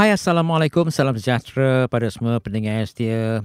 Hai Assalamualaikum, salam sejahtera pada semua pendengar setia.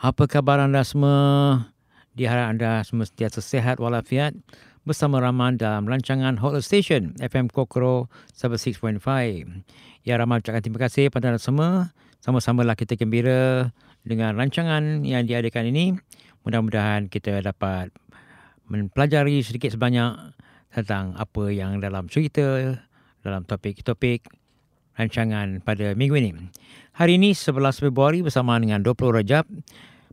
Apa khabar anda semua? Diharap anda semua sentiasa sehat walafiat bersama Rahman dalam rancangan Hot Station FM Kokoro 76.5. Ya Rahman ucapkan terima kasih pada anda semua. Sama-samalah kita gembira dengan rancangan yang diadakan ini. Mudah-mudahan kita dapat mempelajari sedikit sebanyak tentang apa yang dalam cerita, dalam topik-topik rancangan pada minggu ini. Hari ini 11 Februari bersama dengan 20 Rajab.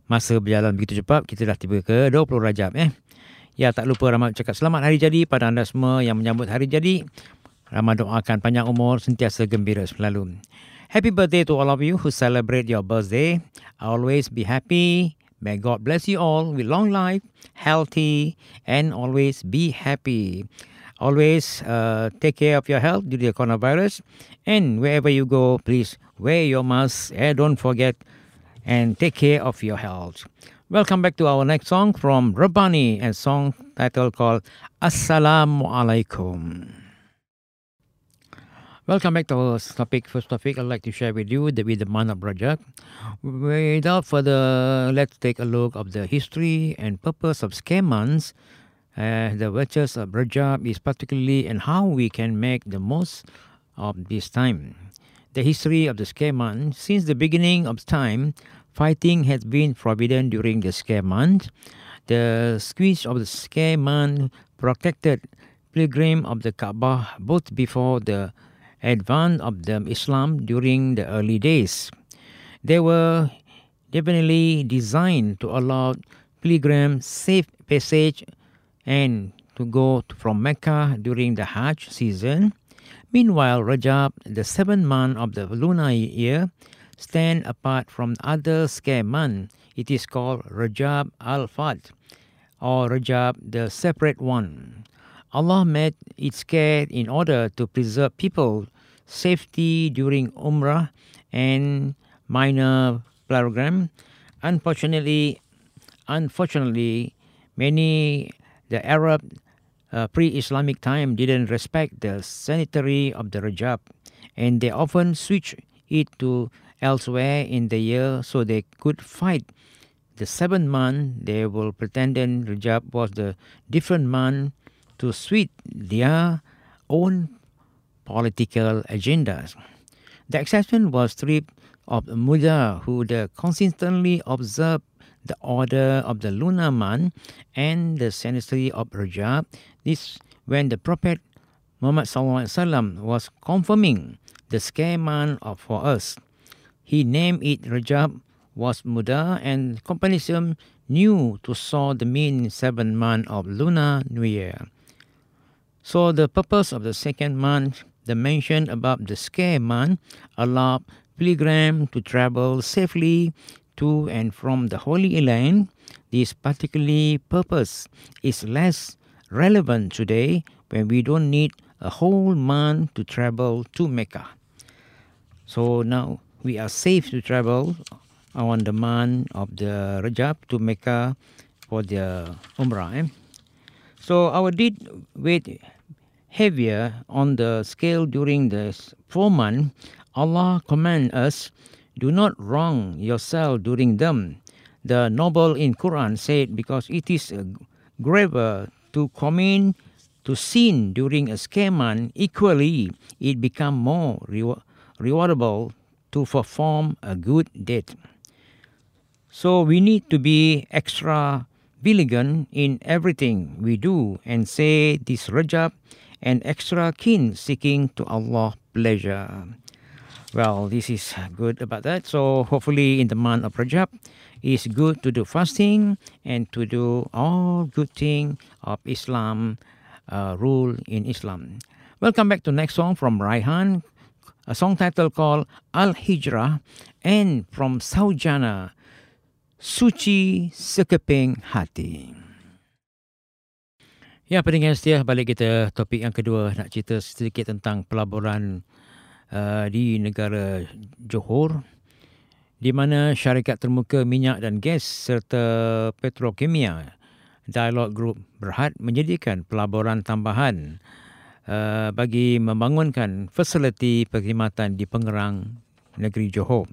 Masa berjalan begitu cepat, kita dah tiba ke 20 Rajab. Eh. Ya, tak lupa Ramad cakap selamat hari jadi pada anda semua yang menyambut hari jadi. Ramad doakan panjang umur, sentiasa gembira selalu. Happy birthday to all of you who celebrate your birthday. Always be happy. May God bless you all with long life, healthy, and always be happy. Always uh, take care of your health due to the coronavirus. And wherever you go, please wear your mask and don't forget and take care of your health. Welcome back to our next song from Rabani, a song title called Assalamu Alaikum. Welcome back to our topic. First topic I'd like to share with you the with the month of. Without further, let's take a look of the history and purpose of scare months uh, the virtues of Rajab is particularly and how we can make the most of this time. The history of the scare month since the beginning of time, fighting has been forbidden during the scare month. The squeeze of the scare month protected pilgrim of the Kaaba both before the advance of the Islam during the early days. They were definitely designed to allow pilgrims safe passage and to go from Mecca during the Hajj season. Meanwhile, Rajab, the seventh month of the lunar year, stand apart from other scare months. It is called Rajab al-Fat or Rajab the separate one. Allah made it scared in order to preserve people safety during Umrah and minor pilgrim. Unfortunately, unfortunately, many the Arab uh, pre-Islamic time didn't respect the sanitary of the Rajab, and they often switch it to elsewhere in the year so they could fight. The seventh month, they will pretend that Rajab was the different month to suit their own political agendas. The exception was stripped of Mudar, who consistently observed the order of the lunar month and the sanitary of Rajab. This when the Prophet Muhammad SAW was confirming the scare month of, for us. He named it Rajab was Muda and comparison knew to saw the mean seven month of lunar new year. So the purpose of the second month, the mention about the scare month, allowed pilgrim to travel safely to and from the Holy Land, this particular purpose is less relevant today when we don't need a whole month to travel to Mecca. So now we are safe to travel on the month of the Rajab to Mecca for the Umrah. Eh? So our deed weighed heavier on the scale during the four months. Allah command us do not wrong yourself during them. The noble in Quran said, because it is graver to commit to sin during a scaman, equally it become more rewardable to perform a good deed. So we need to be extra vigilant in everything we do and say this Rajab and extra keen seeking to Allah pleasure. Well, this is good about that. So hopefully in the month of Rajab, it's good to do fasting and to do all good thing of Islam uh, rule in Islam. Welcome back to next song from Raihan, a song title called Al Hijrah, and from Saujana, Suci Sekeping Hati. Ya, pendengar setia, balik kita topik yang kedua nak cerita sedikit tentang pelaburan Uh, di negara Johor di mana syarikat termuka minyak dan gas serta petrokimia Dialog Group Berhad menyediakan pelaburan tambahan uh, bagi membangunkan fasiliti perkhidmatan di Pengerang negeri Johor.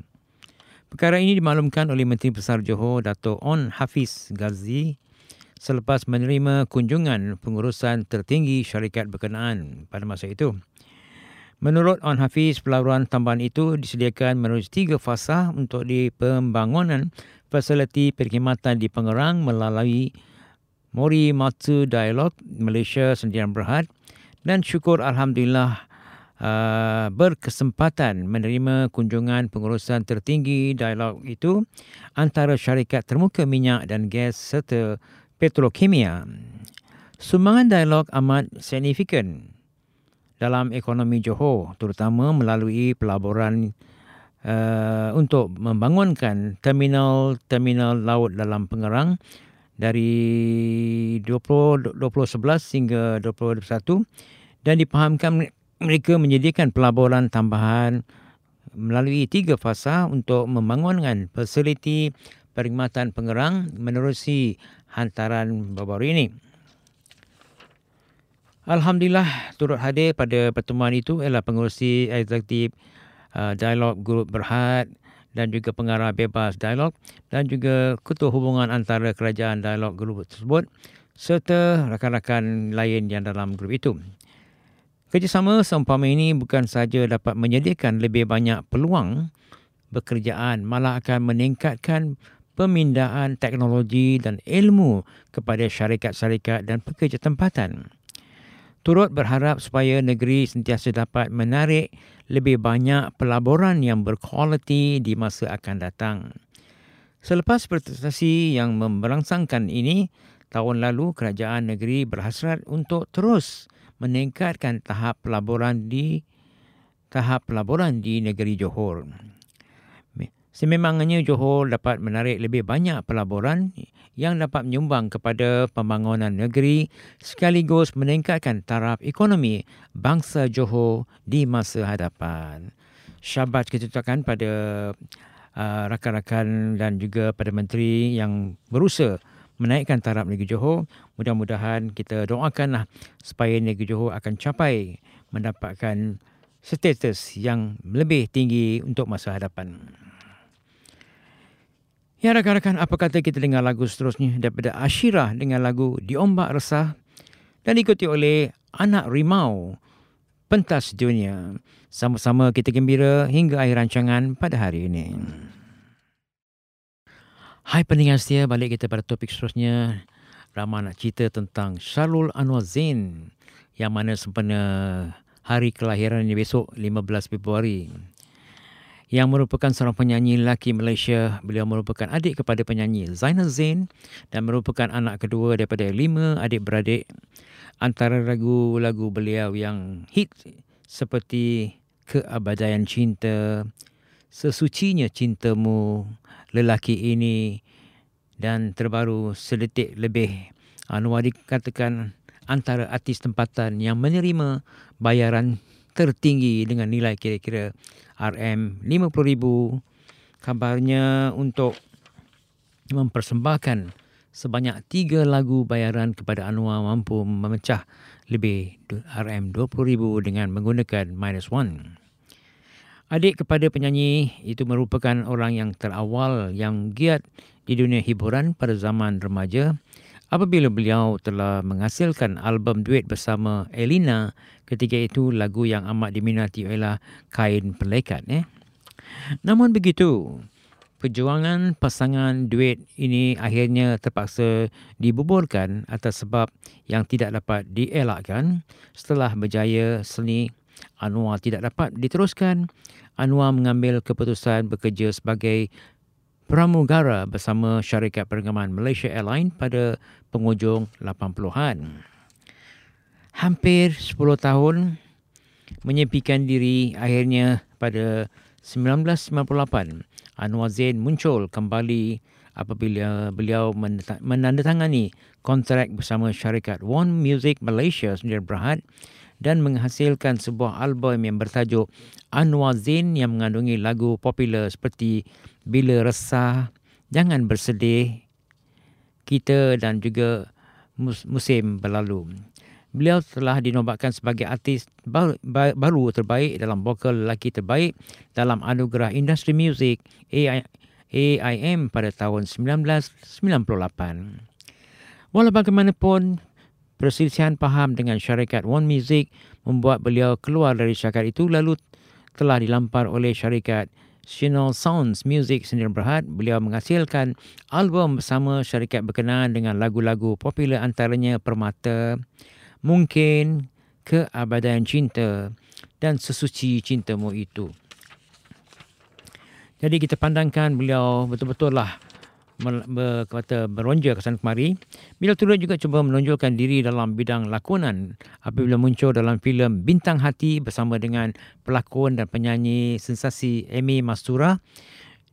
Perkara ini dimaklumkan oleh Menteri Besar Johor Dato' On Hafiz Ghazi selepas menerima kunjungan pengurusan tertinggi syarikat berkenaan pada masa itu. Menurut On Hafiz, pelaburan tambahan itu disediakan melalui tiga fasa untuk di pembangunan fasiliti perkhidmatan di Pengerang melalui Mori Matsu Dialog Malaysia Sendirian Berhad dan syukur Alhamdulillah uh, berkesempatan menerima kunjungan pengurusan tertinggi dialog itu antara syarikat termuka minyak dan gas serta petrokimia. Sumbangan dialog amat signifikan dalam ekonomi Johor terutama melalui pelaburan uh, untuk membangunkan terminal-terminal laut dalam Pengerang dari 20, 2011 hingga 2021 dan dipahamkan mereka menyediakan pelaburan tambahan melalui tiga fasa untuk membangunkan fasiliti perkhidmatan Pengerang menerusi hantaran baru-baru ini. Alhamdulillah turut hadir pada pertemuan itu ialah pengurusi eksekutif uh, Dialog Grup Berhad dan juga pengarah bebas Dialog dan juga ketua hubungan antara kerajaan Dialog Grup tersebut serta rakan-rakan lain yang dalam grup itu. Kerjasama seumpama ini bukan sahaja dapat menyediakan lebih banyak peluang bekerjaan malah akan meningkatkan pemindaan teknologi dan ilmu kepada syarikat-syarikat dan pekerja tempatan turut berharap supaya negeri sentiasa dapat menarik lebih banyak pelaburan yang berkualiti di masa akan datang. Selepas prestasi yang memberangsangkan ini, tahun lalu kerajaan negeri berhasrat untuk terus meningkatkan tahap pelaburan di tahap pelaburan di negeri Johor. Sememangnya Johor dapat menarik lebih banyak pelaburan yang dapat menyumbang kepada pembangunan negeri sekaligus meningkatkan taraf ekonomi bangsa Johor di masa hadapan. Syabat kita ucapkan pada uh, rakan-rakan dan juga pada menteri yang berusaha menaikkan taraf negeri Johor. Mudah-mudahan kita doakanlah supaya negeri Johor akan capai mendapatkan status yang lebih tinggi untuk masa hadapan. Ya rakan-rakan, apa kata kita dengar lagu seterusnya daripada Ashira dengan lagu Diombak Resah dan diikuti oleh Anak Rimau, Pentas Dunia. Sama-sama kita gembira hingga akhir rancangan pada hari ini. Hai pendengar setia, balik kita pada topik seterusnya. Ramah nak cerita tentang Syarul Anwar Zain yang mana sempena hari kelahirannya besok 15 Februari yang merupakan seorang penyanyi lelaki Malaysia. Beliau merupakan adik kepada penyanyi Zainal Zain dan merupakan anak kedua daripada lima adik-beradik. Antara lagu-lagu beliau yang hit seperti Keabadian Cinta, Sesucinya Cintamu, Lelaki Ini dan terbaru sedetik lebih. Anwar dikatakan antara artis tempatan yang menerima bayaran tertinggi dengan nilai kira-kira RM50,000 kabarnya untuk mempersembahkan sebanyak tiga lagu bayaran kepada Anwar mampu memecah lebih RM20,000 dengan menggunakan minus one. Adik kepada penyanyi itu merupakan orang yang terawal yang giat di dunia hiburan pada zaman remaja apabila beliau telah menghasilkan album duet bersama Elina ketika itu lagu yang amat diminati ialah Kain Pelekat. Eh? Namun begitu, perjuangan pasangan duet ini akhirnya terpaksa dibuburkan atas sebab yang tidak dapat dielakkan setelah berjaya seni Anwar tidak dapat diteruskan. Anwar mengambil keputusan bekerja sebagai pramugara bersama syarikat penerbangan Malaysia Airlines pada penghujung 80-an. Hampir 10 tahun menyepikan diri akhirnya pada 1998 Anwar Zain muncul kembali apabila beliau menandatangani kontrak bersama syarikat One Music Malaysia sendiri Berhad dan menghasilkan sebuah album yang bertajuk Anwar Zain yang mengandungi lagu popular seperti Bila Resah, Jangan Bersedih, Kita dan juga Musim Berlalu. Beliau telah dinobatkan sebagai artis baru, terbaik dalam vokal lelaki terbaik dalam anugerah industri muzik AI, AIM pada tahun 1998. Walau bagaimanapun, perselisihan paham dengan syarikat One Music membuat beliau keluar dari syarikat itu lalu telah dilampar oleh syarikat Channel Sounds Music sendiri berhad, beliau menghasilkan album bersama syarikat berkenaan dengan lagu-lagu popular antaranya Permata, Mungkin, Keabadan Cinta dan Sesuci Cintamu Itu. Jadi kita pandangkan beliau betul-betul lah ber, kata beronja ke sana kemari. Bila turut juga cuba menonjolkan diri dalam bidang lakonan apabila muncul dalam filem Bintang Hati bersama dengan pelakon dan penyanyi sensasi Amy Mastura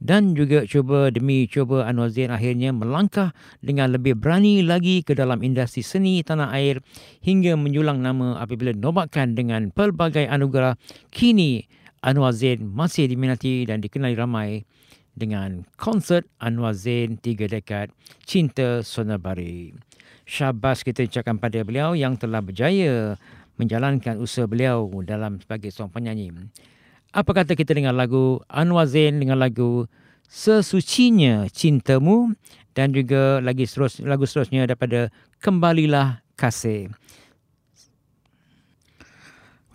dan juga cuba demi cuba Anwar Zain akhirnya melangkah dengan lebih berani lagi ke dalam industri seni tanah air hingga menjulang nama apabila dinobatkan dengan pelbagai anugerah kini Anwar Zain masih diminati dan dikenali ramai dengan konsert Anwar Zain Tiga Dekad Cinta Sonabari. Syabas kita ucapkan pada beliau yang telah berjaya menjalankan usaha beliau dalam sebagai seorang penyanyi. Apa kata kita dengan lagu Anwar Zain dengan lagu Sesucinya Cintamu dan juga lagi seterus, lagu seterusnya daripada Kembalilah Kasih.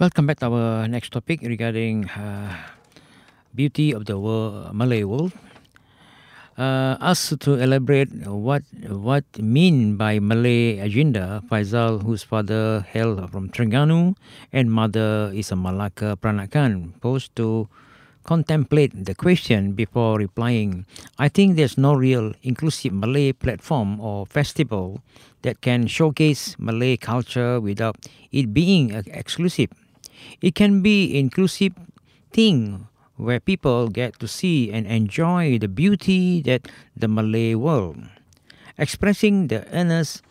Welcome back to our next topic regarding uh, beauty of the world, Malay world. Uh, asked to elaborate what what mean by Malay agenda, Faisal, whose father hailed from Terengganu and mother is a Malacca Pranakan, posed to contemplate the question before replying. I think there's no real inclusive Malay platform or festival that can showcase Malay culture without it being exclusive. It can be inclusive thing where people get to see and enjoy the beauty that the Malay world. Expressing the earnest,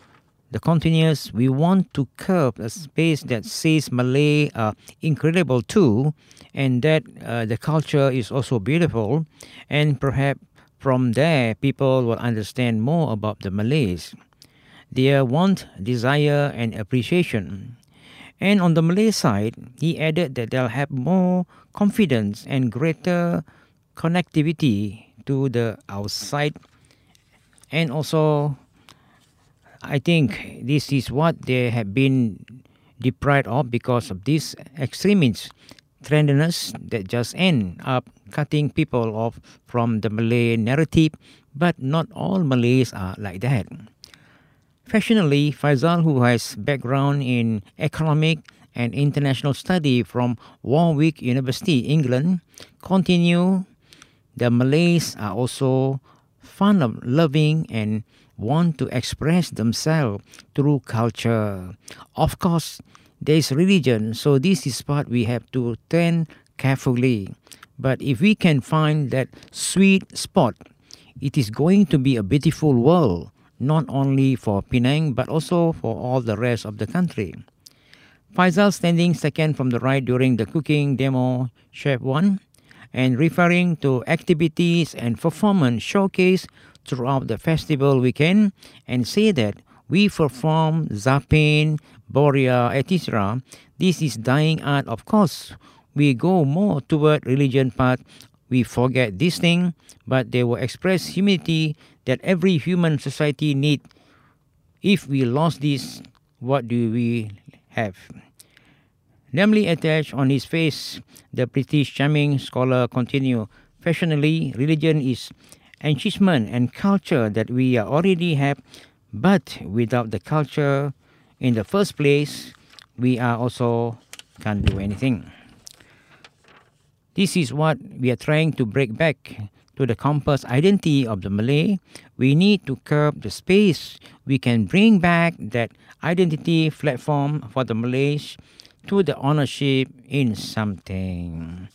the continuous, we want to curve a space that says Malay are incredible too, and that uh, the culture is also beautiful, and perhaps from there people will understand more about the Malays, their want, desire, and appreciation. And on the Malay side, he added that they'll have more confidence and greater connectivity to the outside. And also, I think this is what they have been deprived of because of this extremist trendiness that just end up cutting people off from the Malay narrative. But not all Malays are like that. Fashionably, Faisal, who has background in economic and international study from Warwick University, England, continue the Malays are also fond of loving and want to express themselves through culture. Of course, there is religion, so this is what we have to tend carefully. But if we can find that sweet spot, it is going to be a beautiful world not only for Penang but also for all the rest of the country. Faisal standing second from the right during the cooking demo Chef 1 and referring to activities and performance showcase throughout the festival weekend and say that we perform Zapin, Boria, etc. This is dying art, of course. We go more toward religion part. We forget this thing, but they will express humility that every human society need. If we lost this, what do we have? Namely attached on his face, the British charming scholar continue, fashionably, religion is enchantment and culture that we already have, but without the culture in the first place, we are also can't do anything. This is what we are trying to break back to the compass identity of the Malay, we need to curb the space. We can bring back that identity platform for the Malays to the ownership in something.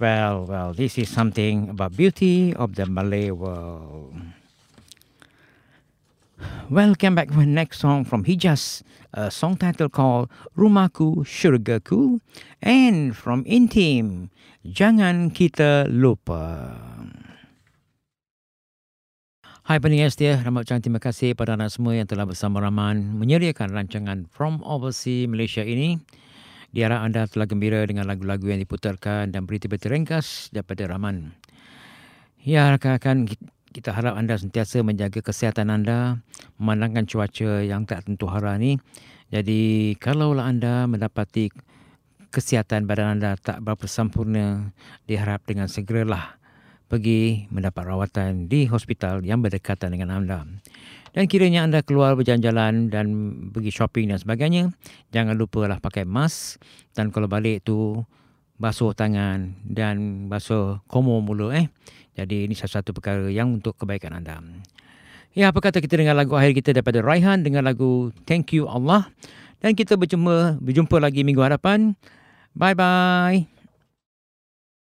Well, well, this is something about beauty of the Malay world. Welcome back the next song from Hijaz, a song title called Rumaku Syurgaku, and from Intim, Jangan Kita Lupa. Hai pendengar setia, ramai ucapkan terima kasih pada anda semua yang telah bersama Rahman menyediakan rancangan From Overseas Malaysia ini. Diharap anda telah gembira dengan lagu-lagu yang diputarkan dan berita-berita ringkas daripada Rahman. Ya, rakan-rakan, kita harap anda sentiasa menjaga kesihatan anda, memandangkan cuaca yang tak tentu hara ini. Jadi, kalaulah anda mendapati kesihatan badan anda tak berapa sempurna, diharap dengan segeralah pergi mendapat rawatan di hospital yang berdekatan dengan anda. Dan kiranya anda keluar berjalan-jalan dan pergi shopping dan sebagainya, jangan lupa lah pakai mask dan kalau balik tu basuh tangan dan basuh komo mulu eh. Jadi ini salah satu perkara yang untuk kebaikan anda. Ya, apa kata kita dengar lagu akhir kita daripada Raihan dengan lagu Thank You Allah. Dan kita berjumpa berjumpa lagi minggu hadapan. Bye bye.